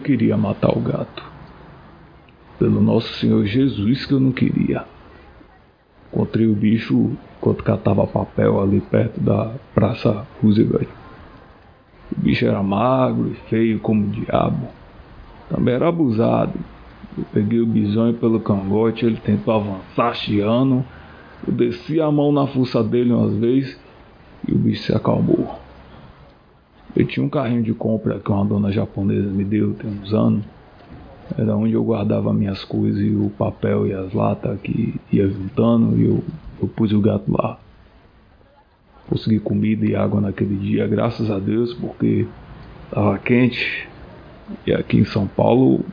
Eu queria matar o gato. Pelo nosso Senhor Jesus que eu não queria. Encontrei o bicho enquanto catava papel ali perto da Praça Roosevelt. O bicho era magro e feio como o diabo. Também era abusado. Eu peguei o bisonho pelo cangote, ele tentou avançar chiando. Eu desci a mão na fuça dele umas vezes e o bicho se acalmou. Eu tinha um carrinho de compra que uma dona japonesa me deu tem uns anos. Era onde eu guardava minhas coisas e o papel e as latas que ia juntando e eu, eu pus o gato lá. Consegui comida e água naquele dia, graças a Deus, porque estava quente. E aqui em São Paulo,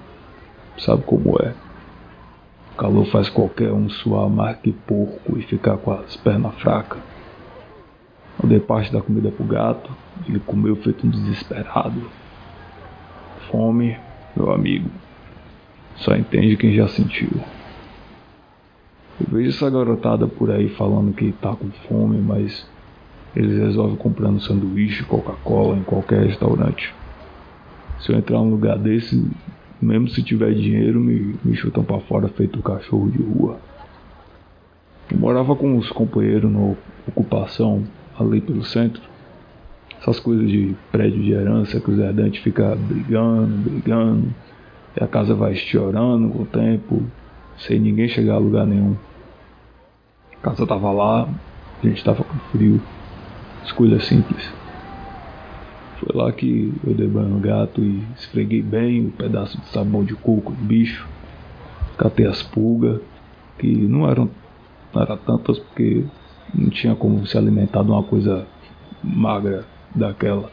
sabe como é. O calor faz qualquer um suar mais que porco e ficar com as pernas fracas. Eu dei parte da comida pro gato, ele comeu feito um desesperado. Fome, meu amigo, só entende quem já sentiu. Eu vejo essa garotada por aí falando que tá com fome, mas eles resolvem comprando sanduíche, Coca-Cola em qualquer restaurante. Se eu entrar num lugar desse, mesmo se tiver dinheiro, me, me chutam para fora feito cachorro de rua. Eu morava com os companheiros na ocupação ali pelo centro. Essas coisas de prédio de herança que os herdantes ficam brigando, brigando. E a casa vai estourando com o tempo, sem ninguém chegar a lugar nenhum. A casa tava lá, a gente tava com frio. Escolha simples. Foi lá que eu dei banho no gato e esfreguei bem o um pedaço de sabão de coco do bicho. Catei as pulgas, que não eram, não eram tantas porque não tinha como se alimentar de uma coisa magra daquela.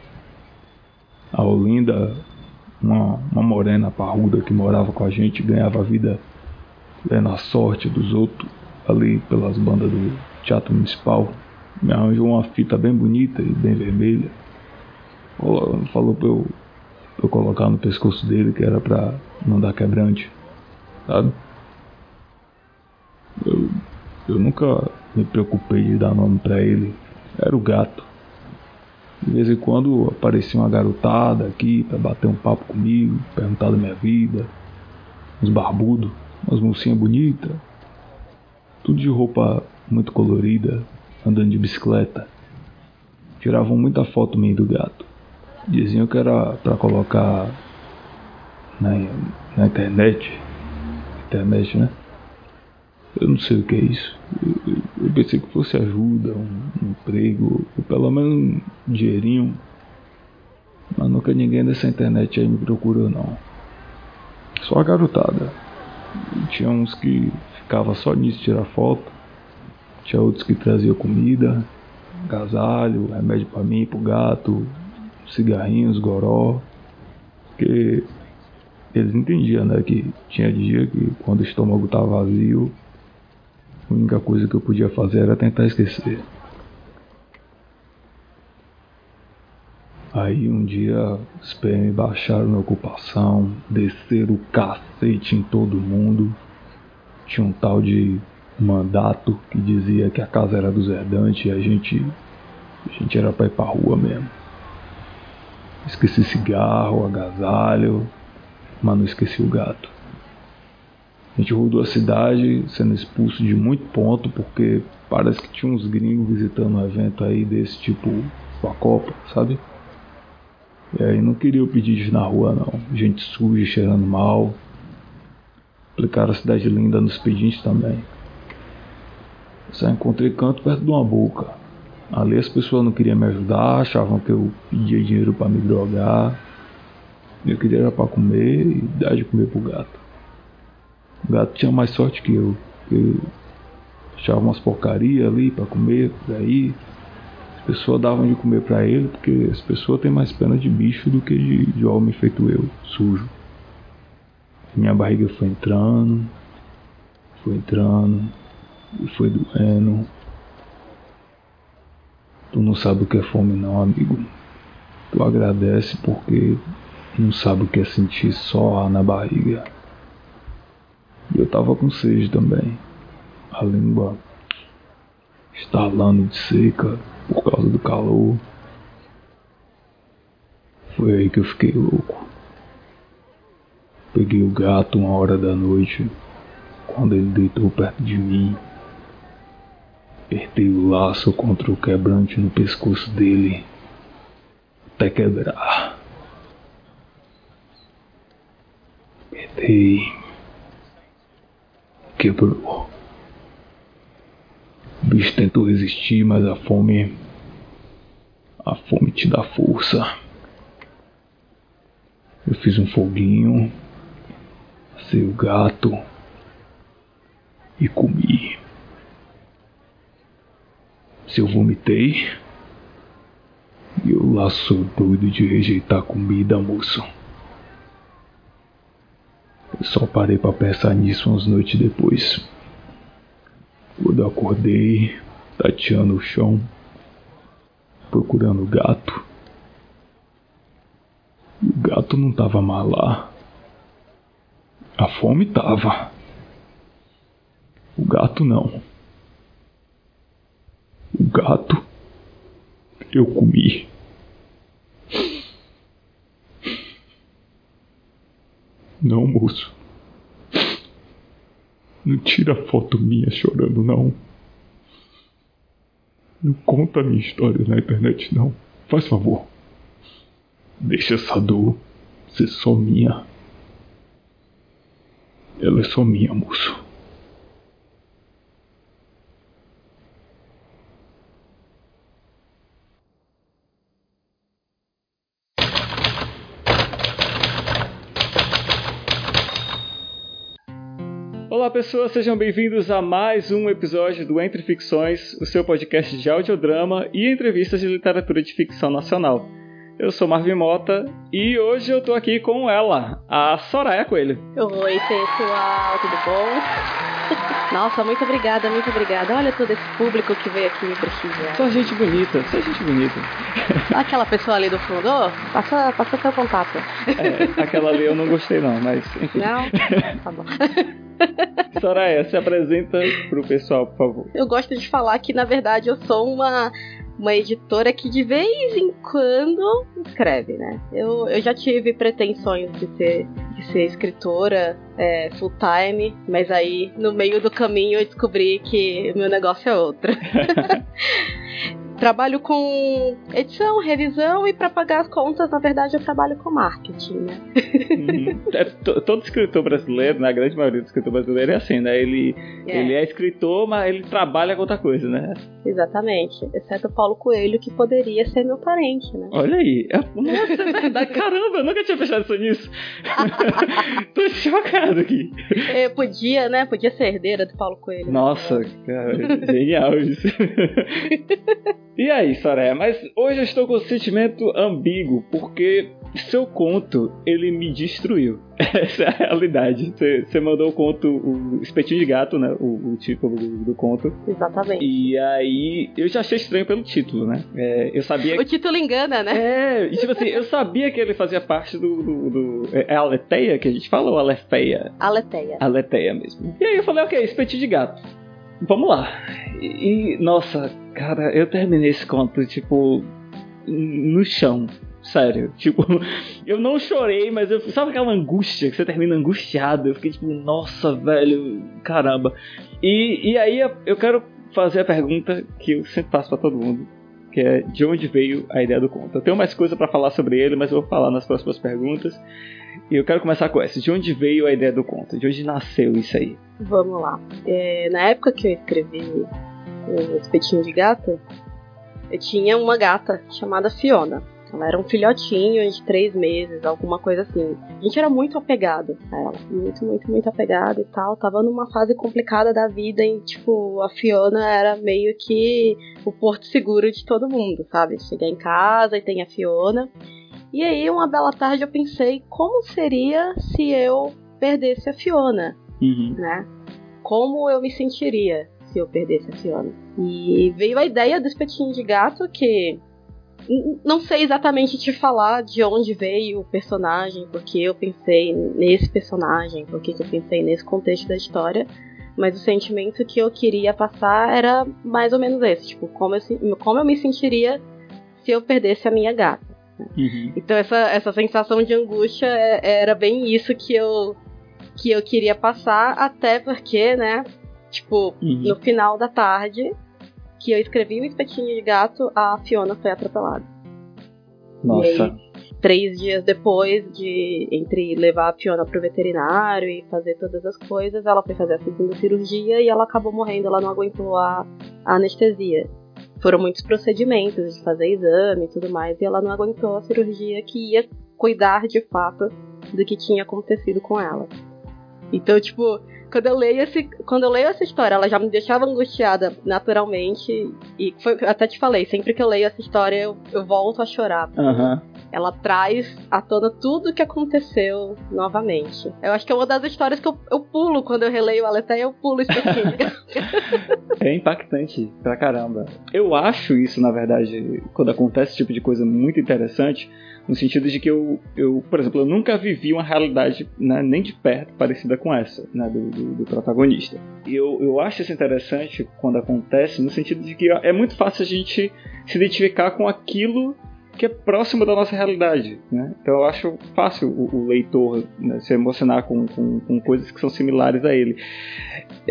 A Olinda, uma, uma morena parruda que morava com a gente, ganhava a vida vendo a sorte dos outros ali pelas bandas do Teatro Municipal. Me arranjou uma fita bem bonita e bem vermelha. Falou pra eu, pra eu colocar no pescoço dele que era pra não dar quebrante, sabe? Eu, eu nunca me preocupei de dar nome para ele. Era o gato. De vez em quando aparecia uma garotada aqui para bater um papo comigo, perguntar da minha vida. Uns barbudos, umas mocinhas bonitas. Tudo de roupa muito colorida, andando de bicicleta. Tiravam muita foto minha do gato. Diziam que era para colocar na, na internet. Internet, né? Eu não sei o que é isso. Eu, eu pensei que fosse ajuda, um, um, emprego, ou pelo menos um dinheirinho. Mas nunca ninguém dessa internet aí me procurou não. Só a garotada. Tinha uns que ficava só nisso tirar foto. Tinha outros que traziam comida, agasalho, remédio para mim, pro gato, cigarrinhos, goró. Porque eles entendiam, né, que tinha dia que quando o estômago tava vazio, a única coisa que eu podia fazer era tentar esquecer. Aí um dia os PM baixaram na ocupação, desceram o cacete em todo mundo. Tinha um tal de mandato que dizia que a casa era dos herdantes e a gente, a gente era pra ir pra rua mesmo. Esqueci cigarro, agasalho, mas não esqueci o gato. A gente rodou a cidade sendo expulso de muito ponto, porque parece que tinha uns gringos visitando um evento aí desse tipo a Copa, sabe? E aí não queria pedir na rua não. Gente suja, cheirando mal. Aplicaram a cidade linda nos pedintes também. Só encontrei canto perto de uma boca. Ali as pessoas não queriam me ajudar, achavam que eu pedia dinheiro para me drogar. Eu queria era para comer e dar de comer pro gato. O gato tinha mais sorte que eu. Eu achava umas porcaria ali para comer, por aí. As pessoas davam de comer para ele, porque as pessoas têm mais pena de bicho do que de, de homem feito eu, sujo. Minha barriga foi entrando, foi entrando, e foi doendo. Tu não sabe o que é fome não, amigo. Tu agradece porque não sabe o que é sentir só na barriga. E eu tava com sede também. A língua estalando de seca por causa do calor. Foi aí que eu fiquei louco. Peguei o gato uma hora da noite, quando ele deitou perto de mim. Apertei o laço contra o quebrante no pescoço dele, até quebrar. Apertei. Quebrou. O bicho tentou resistir, mas a fome. A fome te dá força. Eu fiz um foguinho, assei o gato e comi. Se eu vomitei, eu lá sou doido de rejeitar comida, moço. Só parei para pensar nisso umas noites depois. Quando eu acordei, tateando o chão, procurando o gato. E o gato não tava mais lá. A fome tava. O gato não. O gato eu comi. Não, moço. Não tira foto minha chorando, não. Não conta minha história na internet, não. Faz favor. Deixa essa dor ser só minha. Ela é só minha, moço. Pessoas, sejam bem-vindos a mais um episódio do Entre Ficções, o seu podcast de audiodrama e entrevistas de literatura de ficção nacional. Eu sou Marvin Mota e hoje eu tô aqui com ela, a Soraya Coelho. Oi pessoal, tudo bom? Nossa, muito obrigada, muito obrigada. Olha todo esse público que veio aqui me prestigiar. Só gente bonita, só gente bonita. Aquela pessoa ali do fundo, oh, passa, passa seu contato. É, aquela ali eu não gostei não, mas enfim. Não? Tá bom. Soraya, se apresenta pro pessoal, por favor. Eu gosto de falar que, na verdade, eu sou uma uma editora que de vez em quando escreve, né? Eu, eu já tive pretensões de ser, de ser escritora é, full time, mas aí no meio do caminho eu descobri que o meu negócio é outro. trabalho com edição, revisão e para pagar as contas, na verdade, eu trabalho com marketing, né? Uhum. É, todo escritor brasileiro, na grande maioria dos escritores brasileiros é assim, né? Ele é. ele é escritor, mas ele trabalha com outra coisa, né? Exatamente. Exceto o Paulo Coelho, que poderia ser meu parente, né? Olha aí. É, nossa, é verdade. Caramba, eu nunca tinha pensado nisso. Tô chocado aqui. Eu podia, né? Podia ser herdeira do Paulo Coelho. Nossa, cara, genial isso. E aí, Soraya, mas hoje eu estou com um sentimento ambíguo, porque seu conto, ele me destruiu. Essa é a realidade. Você mandou o conto, o Espetinho de Gato, né? O, o título do, do, conto. Exatamente. E aí, eu já achei estranho pelo título, né? É, eu sabia. O título engana, né? É, e tipo assim, eu sabia que ele fazia parte do. do, do é, é a Aleteia que a gente fala ou Alefeia? Aleteia. Aleteia mesmo. E aí eu falei, ok, Espetinho de Gato. Vamos lá. E, nossa, cara, eu terminei esse conto, tipo, no chão. Sério, tipo, eu não chorei, mas eu. Sabe aquela angústia que você termina angustiado? Eu fiquei tipo, nossa, velho, caramba. E, e aí eu quero fazer a pergunta que eu sempre faço pra todo mundo, que é de onde veio a ideia do conto. Eu tenho mais coisa para falar sobre ele, mas eu vou falar nas próximas perguntas. E eu quero começar com essa. De onde veio a ideia do conto? De onde nasceu isso aí? Vamos lá. É, na época que eu escrevi o Espetinho de Gato, eu tinha uma gata chamada Fiona. Ela era um filhotinho de três meses, alguma coisa assim. A gente era muito apegado a ela. Muito, muito, muito apegado e tal. Tava numa fase complicada da vida e, tipo, a Fiona era meio que o porto seguro de todo mundo, sabe? Chegar em casa e tem a Fiona. E aí, uma bela tarde, eu pensei como seria se eu perdesse a Fiona, uhum. né? Como eu me sentiria se eu perdesse a Fiona? E veio a ideia do espetinho de gato que não sei exatamente te falar de onde veio o personagem, porque eu pensei nesse personagem, porque eu pensei nesse contexto da história, mas o sentimento que eu queria passar era mais ou menos esse, tipo, como eu, como eu me sentiria se eu perdesse a minha gata. Uhum. Então essa, essa sensação de angústia é, era bem isso que eu que eu queria passar, até porque, né, tipo, Uhum. no final da tarde que eu escrevi o espetinho de gato, a Fiona foi atropelada. Nossa. Três dias depois de entre levar a Fiona pro veterinário e fazer todas as coisas, ela foi fazer a segunda cirurgia e ela acabou morrendo, ela não aguentou a, a anestesia. Foram muitos procedimentos de fazer exame e tudo mais, e ela não aguentou a cirurgia que ia cuidar de fato do que tinha acontecido com ela. Então, tipo, quando eu leio esse, quando eu leio essa história, ela já me deixava angustiada naturalmente. E foi, até te falei, sempre que eu leio essa história, eu, eu volto a chorar. Aham. Ela traz à tona tudo o que aconteceu novamente. Eu acho que é uma das histórias que eu, eu pulo quando eu releio ela até eu pulo específica. É impactante pra caramba. Eu acho isso, na verdade, quando acontece esse tipo de coisa muito interessante, no sentido de que eu, eu por exemplo, eu nunca vivi uma realidade né, nem de perto parecida com essa, né, do, do, do protagonista. E eu, eu acho isso interessante quando acontece, no sentido de que é muito fácil a gente se identificar com aquilo que é próximo da nossa realidade. Né? Então eu acho fácil o, o leitor né, se emocionar com, com, com coisas que são similares a ele.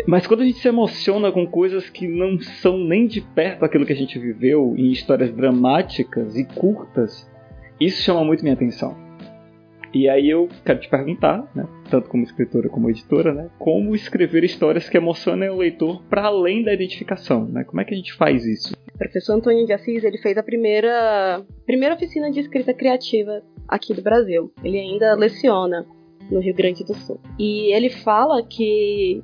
Mas quando a gente se emociona com coisas que não são nem de perto aquilo que a gente viveu em histórias dramáticas e curtas, isso chama muito minha atenção. E aí eu quero te perguntar, né, tanto como escritora como editora, né, como escrever histórias que emocionem o leitor para além da identificação, né? Como é que a gente faz isso? O professor Antônio de Assis, ele fez a primeira, primeira oficina de escrita criativa aqui do Brasil. Ele ainda leciona no Rio Grande do Sul. E ele fala que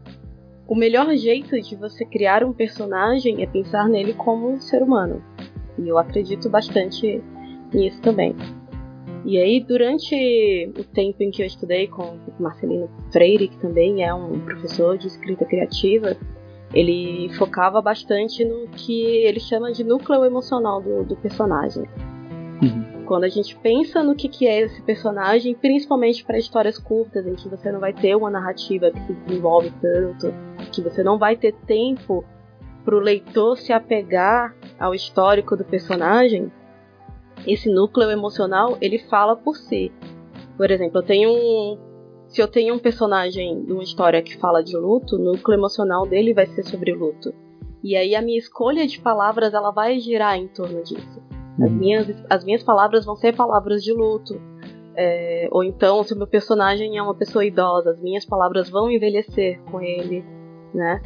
o melhor jeito de você criar um personagem é pensar nele como um ser humano. E eu acredito bastante nisso também. E aí, durante o tempo em que eu estudei com o Marcelino Freire, que também é um professor de escrita criativa, ele focava bastante no que ele chama de núcleo emocional do, do personagem. Uhum. Quando a gente pensa no que, que é esse personagem, principalmente para histórias curtas, em que você não vai ter uma narrativa que se desenvolve tanto, que você não vai ter tempo para o leitor se apegar ao histórico do personagem, esse núcleo emocional ele fala por si. Por exemplo, eu tenho um, se eu tenho um personagem de uma história que fala de luto, o núcleo emocional dele vai ser sobre luto. E aí a minha escolha de palavras ela vai girar em torno disso. As Uhum. minhas, as minhas palavras vão ser palavras de luto. É, ou então, se o meu personagem é uma pessoa idosa, as minhas palavras vão envelhecer com ele, né?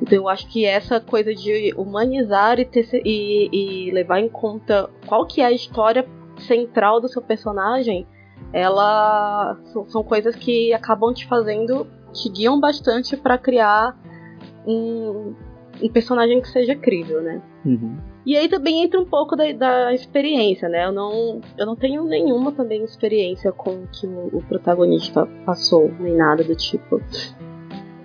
Então eu acho que essa coisa de humanizar e, ter, e, e levar em conta qual que é a história central do seu personagem, ela são, são coisas que acabam te fazendo, te guiam bastante para criar um, um personagem que seja crível, né? Uhum. E aí também entra um pouco da, da experiência, né? Eu não, eu não tenho nenhuma também experiência com o que o, o protagonista passou, nem nada do tipo.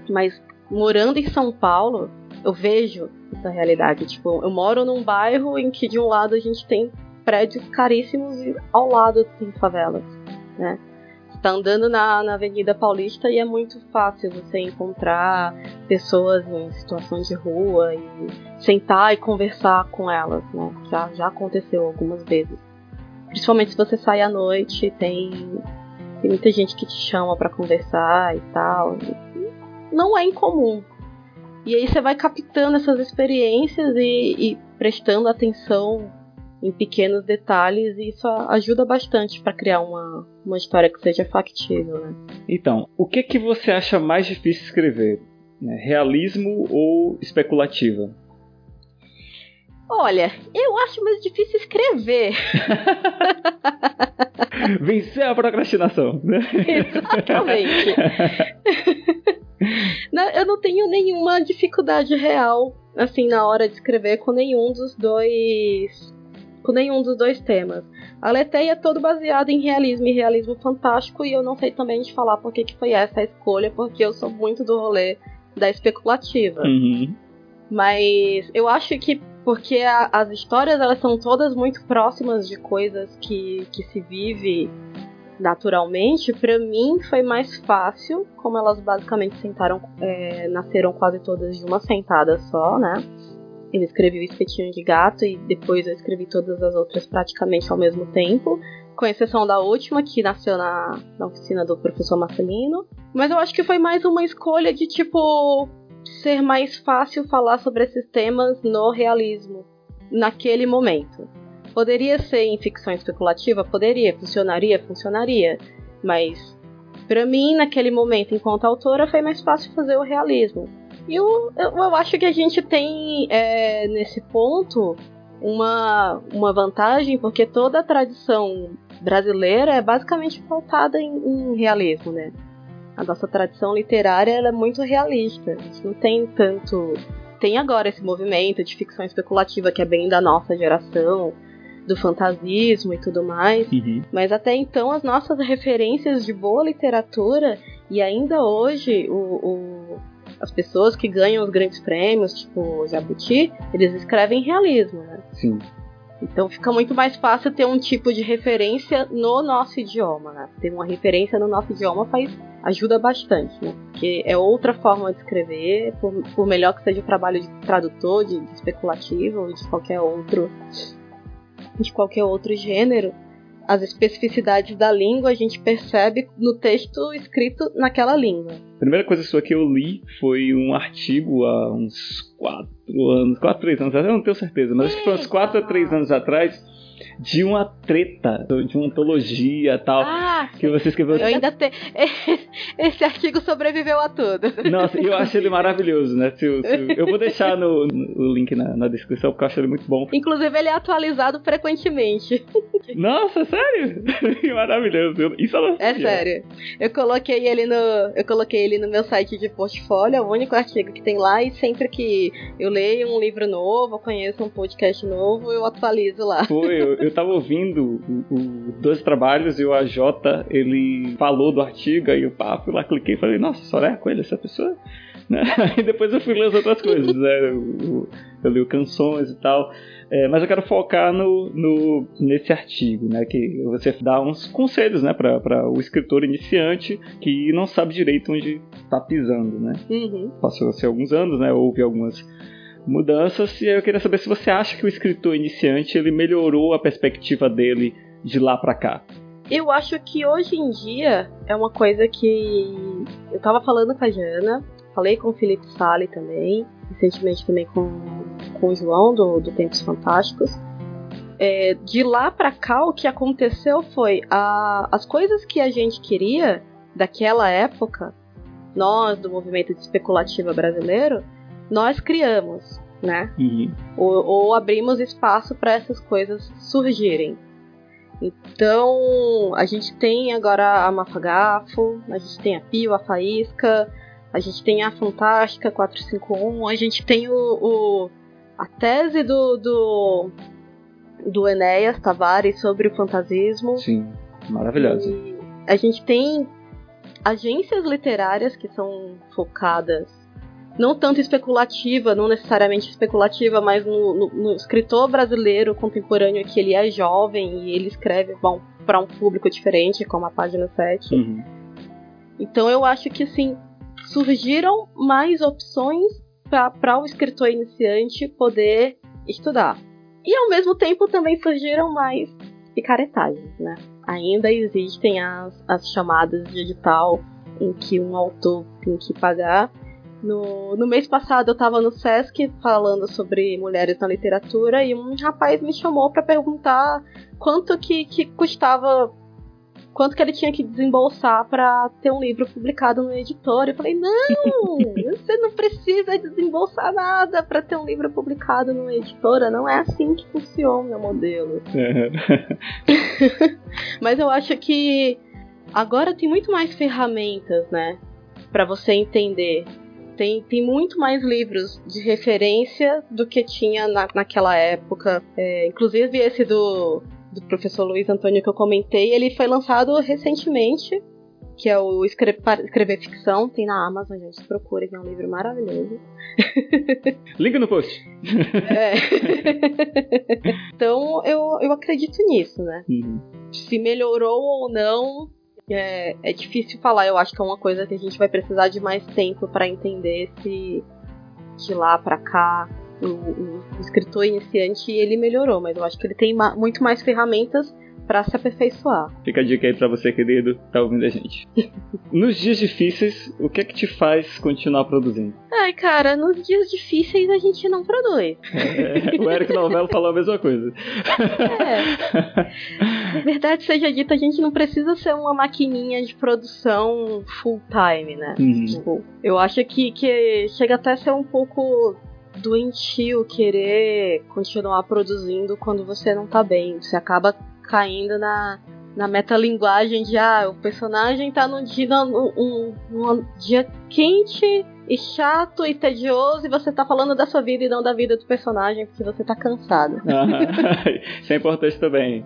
Mas morando em São Paulo, eu vejo essa realidade. Tipo, eu moro num bairro em que de um lado a gente tem prédios caríssimos e ao lado tem favelas, né? Você tá andando na, na Avenida Paulista e é muito fácil você encontrar pessoas em situação de rua e sentar e conversar com elas, né? Já, já aconteceu algumas vezes. Principalmente se você sai à noite, tem, tem muita gente que te chama para conversar e tal. Não é incomum. E aí você vai captando essas experiências e, e prestando atenção em pequenos detalhes e isso ajuda bastante para criar uma, uma história que seja factível, né? Então, o que que você acha mais difícil escrever? Né, Realismo ou especulativa? Olha, eu acho mais difícil escrever. Vencer a procrastinação, né? Exatamente. Não, eu não tenho nenhuma dificuldade real, assim, na hora de escrever com nenhum dos dois. Com nenhum dos dois temas. A Leteia é todo baseado em realismo e realismo fantástico, e eu não sei também de falar por que, que foi essa a escolha, porque eu sou muito do rolê da especulativa. Uhum. Mas eu acho que porque a- as histórias elas são todas muito próximas de coisas que, que se vive naturalmente, pra mim foi mais fácil, como elas basicamente sentaram, é, nasceram quase todas de uma sentada só, né? Eu escrevi o Espetinho de Gato e depois eu escrevi todas as outras praticamente ao mesmo tempo, com exceção da última, que nasceu na, na oficina do professor Marcelino. Mas eu acho que foi mais uma escolha de tipo ser mais fácil falar sobre esses temas no realismo, naquele momento. Poderia ser em ficção especulativa? Poderia. Funcionaria? Funcionaria. Mas, para mim, naquele momento, enquanto autora, foi mais fácil fazer o realismo. E eu, eu, eu acho que a gente tem, é, nesse ponto, uma, uma vantagem, porque toda a tradição brasileira é basicamente pautada em, em realismo, né? A nossa tradição literária é muito realista. A gente não tem tanto. Tem agora esse movimento de ficção especulativa que é bem da nossa geração, do fantasismo e tudo mais. Uhum. Mas até então as nossas referências de boa literatura e ainda hoje o, o, as pessoas que ganham os grandes prêmios, tipo o Jabuti, eles escrevem realismo, né? Sim. Então fica muito mais fácil ter um tipo de referência no nosso idioma, né? Ter uma referência no nosso idioma faz ajuda bastante, né? Porque é outra forma de escrever, por, por melhor que seja o trabalho de tradutor, de, de especulativo ou de qualquer outro de qualquer outro gênero, as especificidades da língua a gente percebe no texto escrito naquela língua. A primeira coisa sua que eu li foi um artigo há uns 4 anos, 4, 3 anos atrás, eu não tenho certeza, mas acho que foi uns 4 a 3 anos atrás, de uma treta, de uma antologia tal, Ah, que você escreveu. eu ainda tenho. Esse artigo sobreviveu a tudo. Nossa, eu acho ele maravilhoso, né? Se eu, se eu- vou deixar no, no- o link na, na descrição, porque eu acho ele muito bom. Inclusive, ele é atualizado frequentemente. Nossa, sério? Maravilhoso. Isso eu não É sério. Eu coloquei ele no. Eu coloquei ele no meu site de portfólio, é o único artigo que tem lá, e sempre que eu leio um livro novo, conheço um podcast novo, eu atualizo lá. Foi, eu, eu tava ouvindo o, o Dois Trabalhos e o AJ, ele falou do artigo, aí eu pá, fui lá, cliquei e falei, nossa, Soraya Coelho, essa pessoa? Né? Aí depois eu fui ler as outras coisas, né? Eu, eu li o canções e tal. É, mas eu quero focar no, no, nesse artigo, né? Que você dá uns conselhos, né? Para o escritor iniciante que não sabe direito onde tá pisando, né? Uhum. Passou-se alguns anos, né? Houve algumas mudanças e eu queria saber se você acha que o escritor iniciante ele melhorou a perspectiva dele de lá pra cá. Eu acho que hoje em dia é uma coisa que eu tava falando com a Jana, falei com o Felipe Sali também, recentemente também com, com o João do, do Tempos Fantásticos. É, de lá pra cá, o que aconteceu foi a, as coisas que a gente queria daquela época, nós do movimento de especulativa brasileiro, nós criamos, né? E ou, ou abrimos espaço para essas coisas surgirem. Então, a gente tem agora a Mafagafo, a gente tem a Pio, a Faísca, a gente tem a Fantástica 451, a gente tem o, o- a tese do, do, do Enéas Tavares sobre o fantasismo. sim, maravilhoso. E a gente tem agências literárias que são focadas não tanto especulativa, não necessariamente especulativa, mas no, no- no escritor brasileiro contemporâneo que ele é jovem e ele escreve para um público diferente, como a página 7. Uhum. Então eu acho que assim surgiram mais opções para o escritor iniciante poder estudar. E ao mesmo tempo também surgiram mais picaretagens, né? Ainda existem as, as chamadas de edital em que um autor tem que pagar. No, no mês passado eu estava no Sesc falando sobre mulheres na literatura e um rapaz me chamou para perguntar quanto que, que custava quanto que ele tinha que desembolsar para ter um livro publicado no editor. Eu falei, não, você não precisa desembolsar nada para ter um livro publicado numa editora. Não é assim que funciona, meu modelo. Mas eu acho que agora tem muito mais ferramentas, né, para você entender. Tem, tem muito mais livros de referência do que tinha na, naquela época. É, inclusive esse do, do professor Luiz Antônio que eu comentei, ele foi lançado recentemente, que é o Escre Escrever Ficção, tem na Amazon, gente, procura, que é um livro maravilhoso. Link no post. É. então eu, eu acredito nisso, né? Uhum. Se melhorou ou não, é, é difícil falar. Eu acho que é uma coisa que a gente vai precisar de mais tempo para entender se de lá pra cá o, o, escritor iniciante ele melhorou, mas eu acho que ele tem ma muito mais ferramentas para se aperfeiçoar. Fica a dica aí para você, querido, tá ouvindo a gente. nos dias difíceis, o que é que te faz continuar produzindo? Ai, cara, nos dias difíceis a gente não produz. É, o Eric Novello falou a mesma coisa. É. Verdade seja dita, a gente não precisa ser uma maquininha de produção full time, né? Uhum. Tipo, eu acho que, que chega até a ser um pouco doentio querer continuar produzindo quando você não tá bem. Você acaba caindo na, na metalinguagem de ah, o personagem tá num dia, um, dia quente e chato e tedioso e você tá falando da sua vida e não da vida do personagem porque você tá cansado. isso é importante também.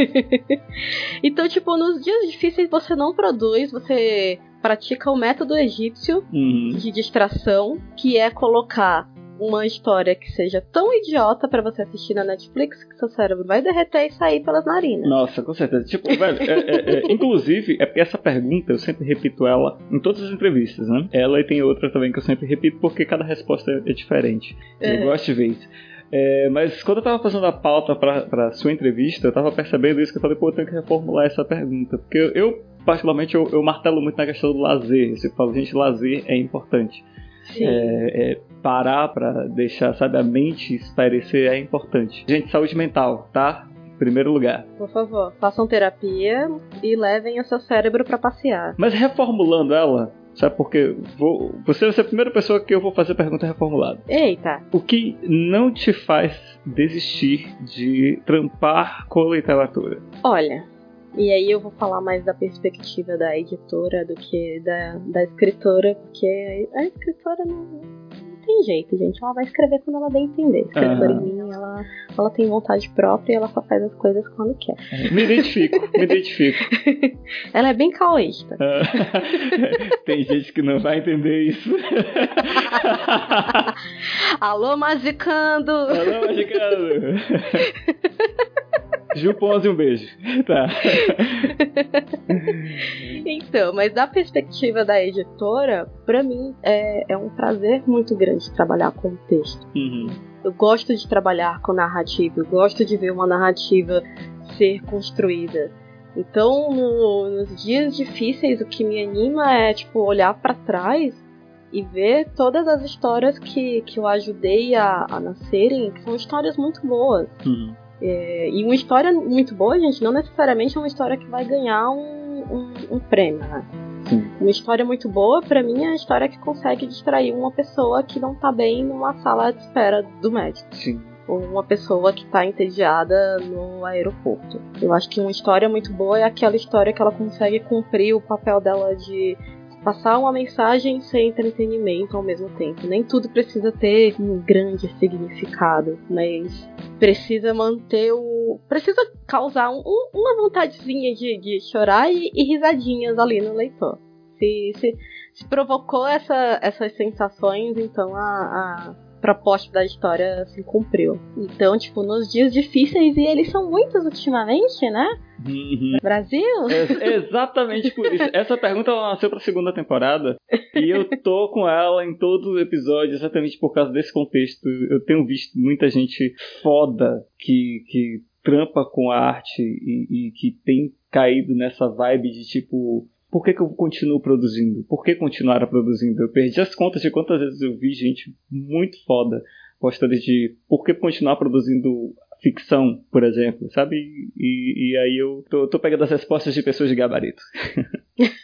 então, tipo, nos dias difíceis você não produz, você pratica o método egípcio uhum. de distração, que é colocar uma história que seja tão idiota para você assistir na Netflix que seu cérebro vai derreter e sair pelas narinas. Nossa, com certeza. Tipo, velho, é, é, é, inclusive, é porque essa pergunta eu sempre repito ela em todas as entrevistas, né? Ela e tem outra também que eu sempre repito porque cada resposta é diferente. Eu é. gosto de ver isso. É, mas quando eu tava fazendo a pauta pra, pra sua entrevista, eu tava percebendo isso que eu falei, pô, eu tenho que reformular essa pergunta. Porque eu, eu particularmente, eu, eu, martelo muito na questão do lazer. Você fala, gente, lazer é importante. É, é, parar para deixar, sabe, a mente esparecer é importante. Gente, saúde mental, tá? Primeiro lugar. Por favor, façam terapia e levem o seu cérebro para passear. Mas reformulando ela, Sabe porque vou, você vai ser a primeira pessoa que eu vou fazer pergunta reformulada. Eita. O que não te faz desistir de trampar com literatura? Olha, e aí eu vou falar mais da perspectiva da editora do que da, da escritora, porque a escritora não, não tem jeito, gente. Ela vai escrever quando ela bem entender. A escritora uhum. em mim, ela, ela tem vontade própria e ela só faz as coisas quando quer. Me identifico, me identifico. ela é bem caoísta. tem gente que não vai entender isso. Alô, magicando! Alô, magicando! Ju Ponzi, um beijo. Tá. então, mas da perspectiva da editora, para mim é, é, um prazer muito grande trabalhar com o texto. Uhum. Eu gosto de trabalhar com narrativa, eu gosto de ver uma narrativa ser construída. Então, no, nos dias difíceis, o que me anima é tipo olhar para trás e ver todas as histórias que, que eu ajudei a, a nascerem, que são histórias muito boas. Uhum. É, e uma história muito boa, gente, não necessariamente é uma história que vai ganhar um, um, um prêmio, né? Sim. Uma história muito boa, para mim, é a história que consegue distrair uma pessoa que não tá bem numa sala de espera do médico. Sim. Ou uma pessoa que tá entediada no aeroporto. Eu acho que uma história muito boa é aquela história que ela consegue cumprir o papel dela de passar uma mensagem sem entretenimento ao mesmo tempo. Nem tudo precisa ter um grande significado, mas precisa manter o. precisa causar um, uma vontadezinha de, de chorar e, e, risadinhas ali no leitor. Se, se, se provocou essa, essas sensações, então a, a proposta da história se cumpriu. Então, tipo, nos dias difíceis, e eles são muitos ultimamente, né? Uhum. Brasil? É, exatamente por isso. Essa pergunta nasceu pra segunda temporada e eu tô com ela em todos os episódios exatamente por causa desse contexto. Eu tenho visto muita gente foda que, que trampa com arte e, e que tem caído nessa vibe de tipo por que, que eu continuo produzindo? Por que continuar produzindo? Eu perdi as contas de quantas vezes eu vi gente muito foda postando de por que continuar produzindo ficção, por exemplo, sabe? E, e aí eu tô, tô, pegando as respostas de pessoas de gabarito.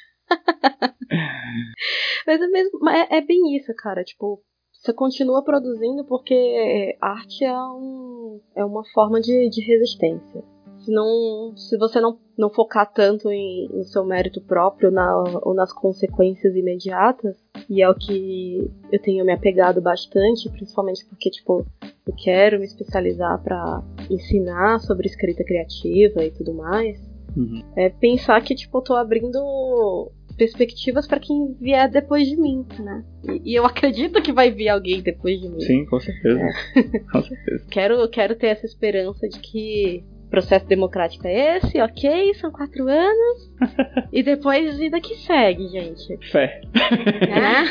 Mas é, mesmo, é, é bem isso, cara. Tipo, você continua produzindo porque arte é, um, é uma forma de, de resistência se não se você não, não focar tanto em, no seu mérito próprio na, ou nas consequências imediatas e é o que eu tenho me apegado bastante principalmente porque tipo eu quero me especializar para ensinar sobre escrita criativa e tudo mais uhum. é pensar que tipo eu tô abrindo perspectivas para quem vier depois de mim, né? E, e, eu acredito que vai vir alguém depois de mim. Sim, com certeza. É. com certeza. quero, quero ter essa esperança de que processo democrático é esse, ok, são quatro anos. e depois vida que segue, gente. Fé. É.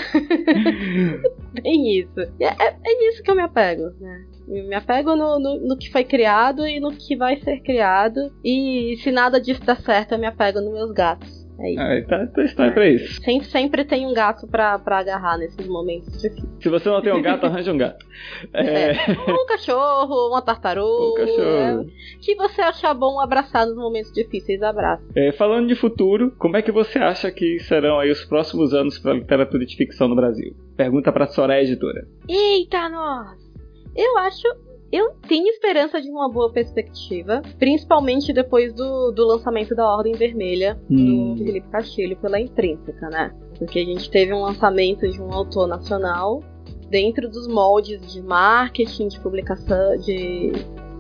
Bem isso. É, é, é, isso que eu me apego, né? Me apego no, no, no, que foi criado e no que vai ser criado. E se nada disso dá certo, eu me apego nos meus gatos. É isso. Ah, tá, tá, tá pra isso. Sempre, sempre tem um gato pra, pra agarrar nesses momentos difíceis. Se você não tem um gato, arranja um gato. É... é. Um cachorro, uma tartaruga. Um cachorro. É. Que você achar bom abraçar nos momentos difíceis, abraça. É, falando de futuro, como é que você acha que serão aí os próximos anos pra literatura de ficção no Brasil? Pergunta pra Soraya Editora. Eita, nós! Eu acho eu tenho esperança de uma boa perspectiva, principalmente depois do, do lançamento da Ordem Vermelha hum. do Felipe Castilho pela Intrínseca, né? Porque a gente teve um lançamento de um autor nacional dentro dos moldes de marketing, de publicação, de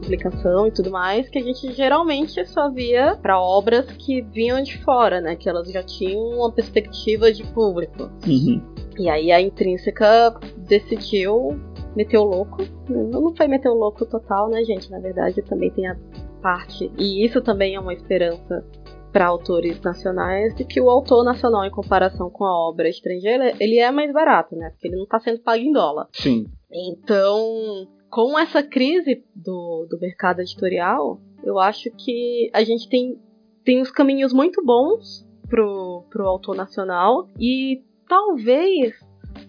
publicação e tudo mais, que a gente geralmente só via para obras que vinham de fora, né? Que elas já tinham uma perspectiva de público. Uhum. E aí a Intrínseca decidiu meteu louco. Não foi meteu louco total, né, gente? Na verdade, também tem a parte. E isso também é uma esperança para autores nacionais de que o autor nacional, em comparação com a obra estrangeira, ele é mais barato, né? Porque ele não está sendo pago em dólar. Sim. Então, com essa crise do, do mercado editorial, eu acho que a gente tem, tem uns caminhos muito bons pro, pro autor nacional e talvez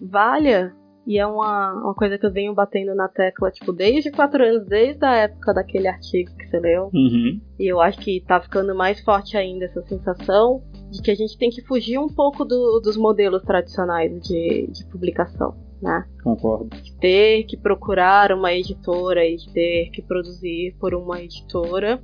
valha e é uma, uma coisa que eu venho batendo na tecla, tipo, desde quatro anos, desde a época daquele artigo que você leu. Uhum. E eu acho que tá ficando mais forte ainda essa sensação de que a gente tem que fugir um pouco do, dos modelos tradicionais de, de publicação. Né? Concordo. De ter que procurar uma editora e de ter que produzir por uma editora.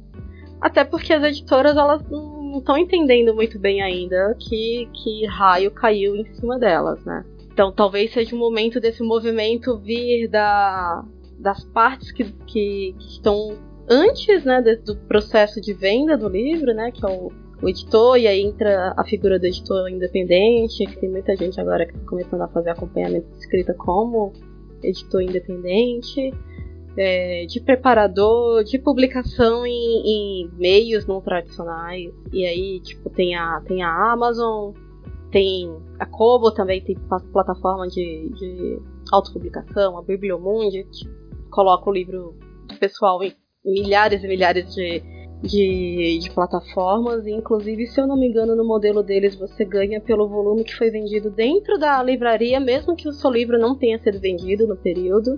Até porque as editoras elas não estão entendendo muito bem ainda que, que raio caiu em cima delas, né? Então talvez seja o momento desse movimento vir da, das partes que, que, que estão antes né, do processo de venda do livro, né, que é o, o, editor, e aí entra a figura do editor independente, que tem muita gente agora que está começando a fazer acompanhamento de escrita como editor independente, é, de preparador, de publicação em, em, meios não tradicionais, e aí tipo tem a, tem a Amazon, tem a Kobo também tem plataforma de, de autopublicação, a Bibliomundi coloca o livro do pessoal em milhares e milhares de, de, de, plataformas, e inclusive, se eu não me engano, no modelo deles você ganha pelo volume que foi vendido dentro da livraria, mesmo que o seu livro não tenha sido vendido no período.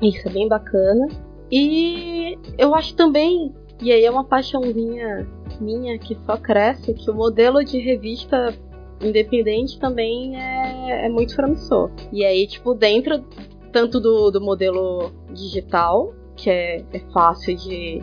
Isso é bem bacana. E eu acho também, e aí é uma paixãozinha minha que só cresce, que o modelo de revista independente também é, é muito promissor. E aí, tipo, dentro tanto do, do modelo digital, que é, é fácil de,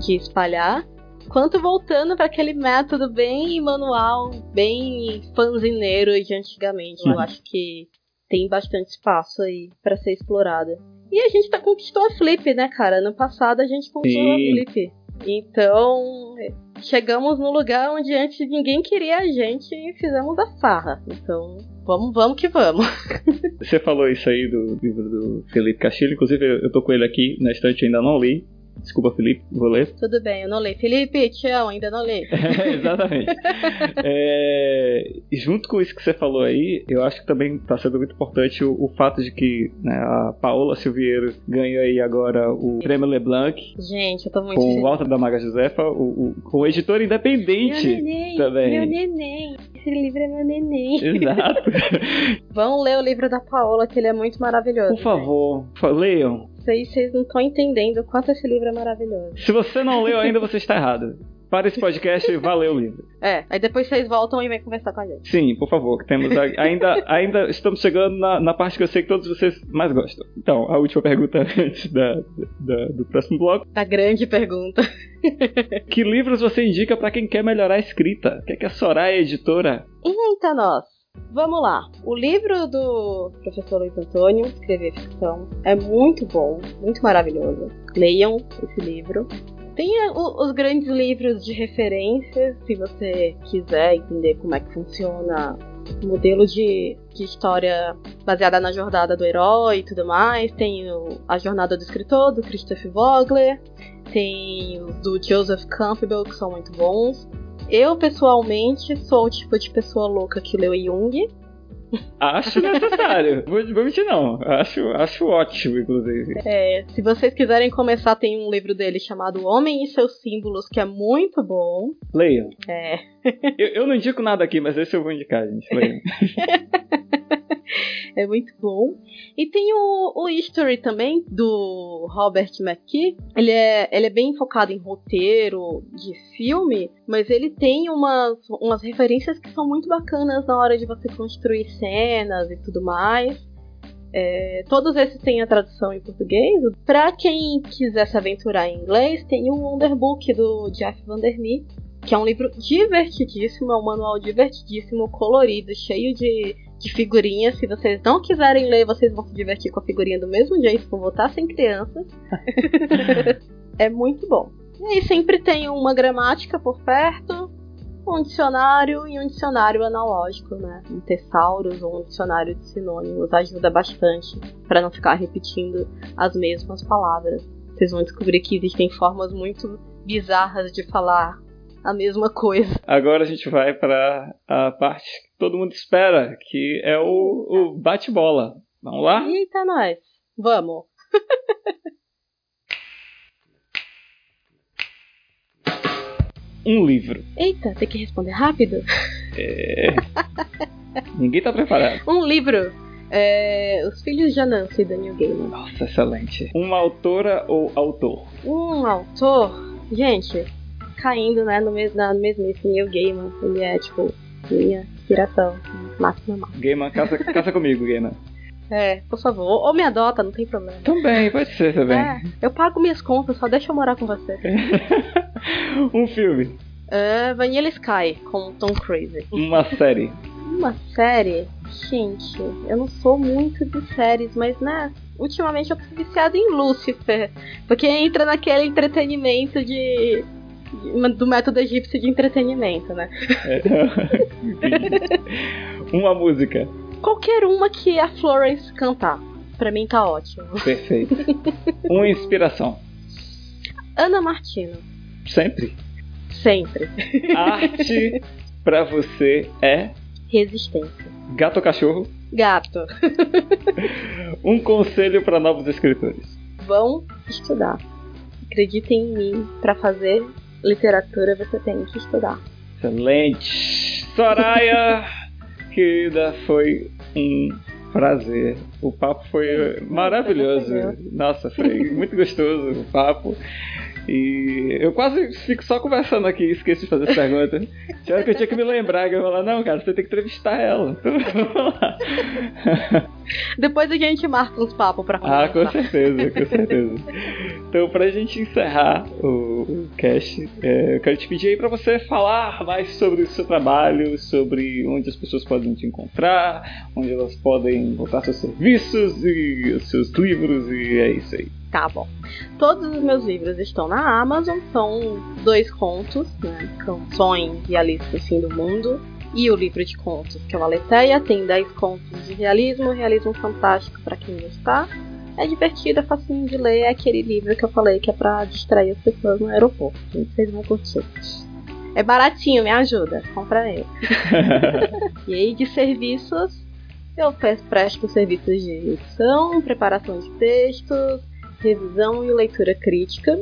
de espalhar, quanto voltando para aquele método bem manual, bem fanzineiro de antigamente. Uhum. Eu acho que tem bastante espaço aí para ser explorado. E a gente tá, conquistou a Flip, né, cara? Ano passado a gente conquistou Sim. a Flip. Então, chegamos no lugar onde antes ninguém queria a gente e fizemos a farra. Então, vamos, vamos que vamos. Você falou isso aí do livro do Felipe Castilho, inclusive eu tô com ele aqui na estante, ainda não li. Desculpa, Felipe, vou ler. Tudo bem, eu não li. Felipe, amo, ainda não li. é, exatamente. é, junto com isso que você falou aí, eu acho que também está sendo muito importante o, o fato de que né, a Paola Silveiro ganhou aí agora o Prêmio Leblanc. Gente, eu tô muito Com feliz. o Walter da Maga Josefa, o, o, com o editor independente meu neném, também. Meu neném. Esse livro é meu neném. Exato. Vão ler o livro da Paola, que ele é muito maravilhoso. Por favor, leiam vocês, vocês não estão entendendo o quanto esse livro é maravilhoso. Se você não leu ainda, você está errado. Para esse podcast e vá ler o livro. É, aí depois vocês voltam e vêm conversar com a gente. Sim, por favor. Temos a, ainda, ainda estamos chegando na, na, parte que eu sei que todos vocês mais gostam. Então, a última pergunta antes da, da do próximo bloco. A grande pergunta. que livros você indica para quem quer melhorar a escrita? O que, é que a Soraya, editora? Eita, nós! Vamos lá. O livro do professor Luiz Antônio, Escrever Ficção, é muito bom, muito maravilhoso. Leiam esse livro. Tem os grandes livros de referência, se você quiser entender como é que funciona o modelo de, de história baseada na jornada do herói e tudo mais. Tem o, a jornada do escritor, do Christopher Vogler. tem os do Joseph Campbell, que são muito bons. Eu, pessoalmente, sou o tipo de pessoa louca que leu Jung. Acho necessário. vou, vou mentir, não. Acho, acho ótimo, inclusive. É, se vocês quiserem começar, tem um livro dele chamado Homem e seus Símbolos, que é muito bom. Leiam. É. eu, eu, não indico nada aqui, mas esse eu vou indicar, gente. Leiam. é muito bom. E tem o, o History também, do Robert McKee. Ele é, ele é bem focado em roteiro de filme, mas ele tem umas, umas referências que são muito bacanas na hora de você construir cenas e tudo mais. É, todos esses têm a tradução em português. Para quem quiser se aventurar em inglês, tem o Wonderbook do Jeff Vandermeer, que é um livro divertidíssimo, é um manual divertidíssimo, colorido, cheio de de figurinhas. Se vocês não quiserem ler, vocês vão se divertir com a figurinha do mesmo jeito, vão votar sem crianças. é muito bom. E aí sempre tem uma gramática por perto, um dicionário e um dicionário analógico, né? Um tesauros ou um dicionário de sinônimos ajuda bastante para não ficar repetindo as mesmas palavras. Vocês vão descobrir que existem formas muito bizarras de falar a mesma coisa. Agora a gente vai para a parte que todo mundo espera, que é o, o bate-bola. Vamos lá? Eita, nós. Vamos. um livro. Eita, tem que responder rápido? É. Ninguém tá preparado. Um livro. É, Os Filhos de Anansi, Daniel Gaiman. Nossa, excelente. Uma autora ou autor? Um autor. Gente, caindo, né, no, mes na mesmice. Neil Gaiman, ele é, tipo, minha inspiração máxima. máxima. Gaiman, casa, casa comigo, Gaiman. É, por favor. Ou me adota, não tem problema. Também, pode ser também. É, eu pago minhas contas, só deixa eu morar com você. um filme. Uh, Vanilla Sky, com Tom Cruise. Uma série. Uma série? Gente, eu não sou muito de séries, mas né, ultimamente eu tô viciada em Lucifer. Porque entra naquele entretenimento de do método egípcio de entretenimento, né? É. uma música. Qualquer uma que a Florence cantar. Pra mim tá ótimo. Perfeito. Uma inspiração. Ana Martino. Sempre? Sempre. Arte pra você é? Resistência. Gato ou cachorro? Gato. um conselho para novos escritores. Vão estudar. Acreditem em mim para fazer literatura você tem que estudar. Excelente! Soraya, querida, foi um prazer. O papo foi maravilhoso. Nossa, foi muito gostoso o papo. E eu quase fico só conversando aqui e esqueço de fazer essa pergunta. Tinha que eu tinha que me lembrar que eu ia falar, não, cara, você tem que entrevistar ela. Depois a gente marca uns papos pra conversar. Ah, com certeza, com certeza. Então, pra gente encerrar o, cast, é, eu quero te pedir aí pra você falar mais sobre o seu trabalho, sobre onde as pessoas podem te encontrar, onde elas podem botar seus serviços e os seus livros, e é isso aí. Tá bom. Todos os meus livros estão na Amazon, são dois contos, né? Canções e a lista do fim do mundo. E o livro de contos, que é o Aletheia, tem 10 contos de realismo, realismo fantástico para quem gostar. É divertido, é facinho de ler, é aquele livro que eu falei que é pra distrair as pessoas no aeroporto. Vocês vão curtir. É baratinho, me ajuda, compra ele. e aí de serviços, eu presto serviços de edição, preparação de textos, revisão e leitura crítica.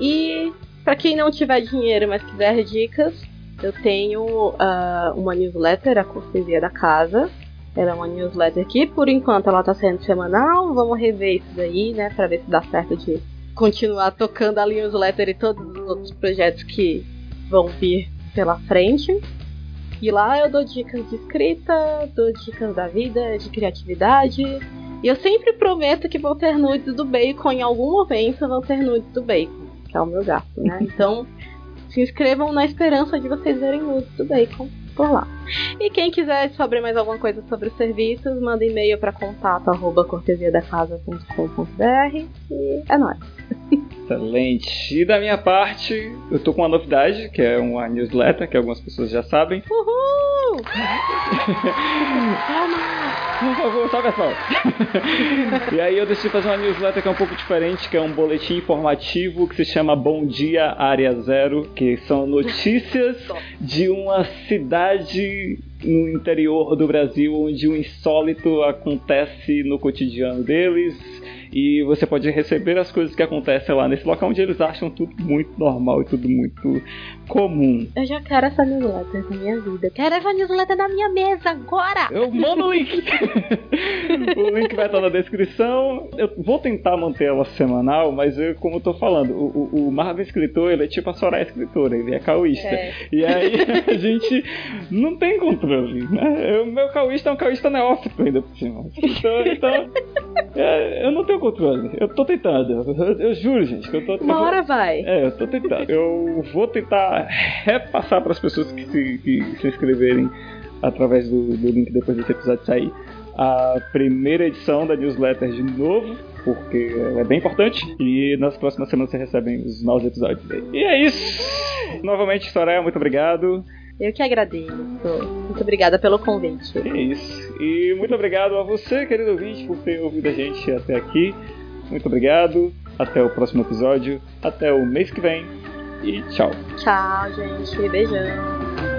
E para quem não tiver dinheiro, mas quiser dicas, eu tenho uh, uma newsletter, a Cortesia da Casa. Ela é uma newsletter que, por enquanto, ela tá sendo semanal. Vamos rever isso daí, né, para ver se dá certo de continuar tocando a newsletter e todos os outros projetos que vão vir pela frente. E lá eu dou dicas de escrita, dou dicas da vida, de criatividade e eu sempre prometo que vão ter nudes do bacon em algum momento, vão ter nudes do bacon, que é o meu gato, né? Então, se inscrevam na esperança de vocês verem nudes do bacon por lá. E quem quiser saber mais alguma coisa sobre os serviços, manda e-mail para contato@cortesiadacasa.com.br e é nóis. Excelente. E da minha parte, eu tô com uma novidade, que é uma newsletter que algumas pessoas já sabem. Uhul! Por favor, salve palmas. e aí eu decidi fazer uma newsletter que é um pouco diferente, que é um boletim informativo que se chama Bom Dia Área Zero, que são notícias de uma cidade no interior do Brasil onde o insólito acontece no cotidiano deles e você pode receber as coisas que acontecem lá nesse local onde eles acham tudo muito normal e tudo muito comum. Eu já quero essa newsletter na minha vida. Quero essa newsletter na minha mesa agora! Eu mando o link! o link vai estar na descrição. Eu vou tentar manter ela semanal, mas eu, como eu tô falando, o, o, o Marvel escritor, ele é tipo a Soraya escritora, ele é caoísta. É. E aí a gente não tem controle, né? O meu caoísta é um caoísta neófito ainda por cima. Então, então é, eu não tenho controle. Eu tô tentando. Eu, eu juro, gente, que eu tô Uma hora vai. É, eu tô tentando. Eu vou tentar repassar para as pessoas que se, que se inscreverem através do, do link depois desse episódio sair a primeira edição da newsletter de novo, porque é bem importante. E nas próximas semanas você recebem os novos episódios. E é isso. Novamente, Soraya, muito obrigado. Eu que agradeço. Muito obrigada pelo convite. É isso. E muito obrigado a você, querido ouvinte, por ter ouvido a gente até aqui. Muito obrigado. Até o próximo episódio. Até o mês que vem e tchau. Tchau, gente. Beijão.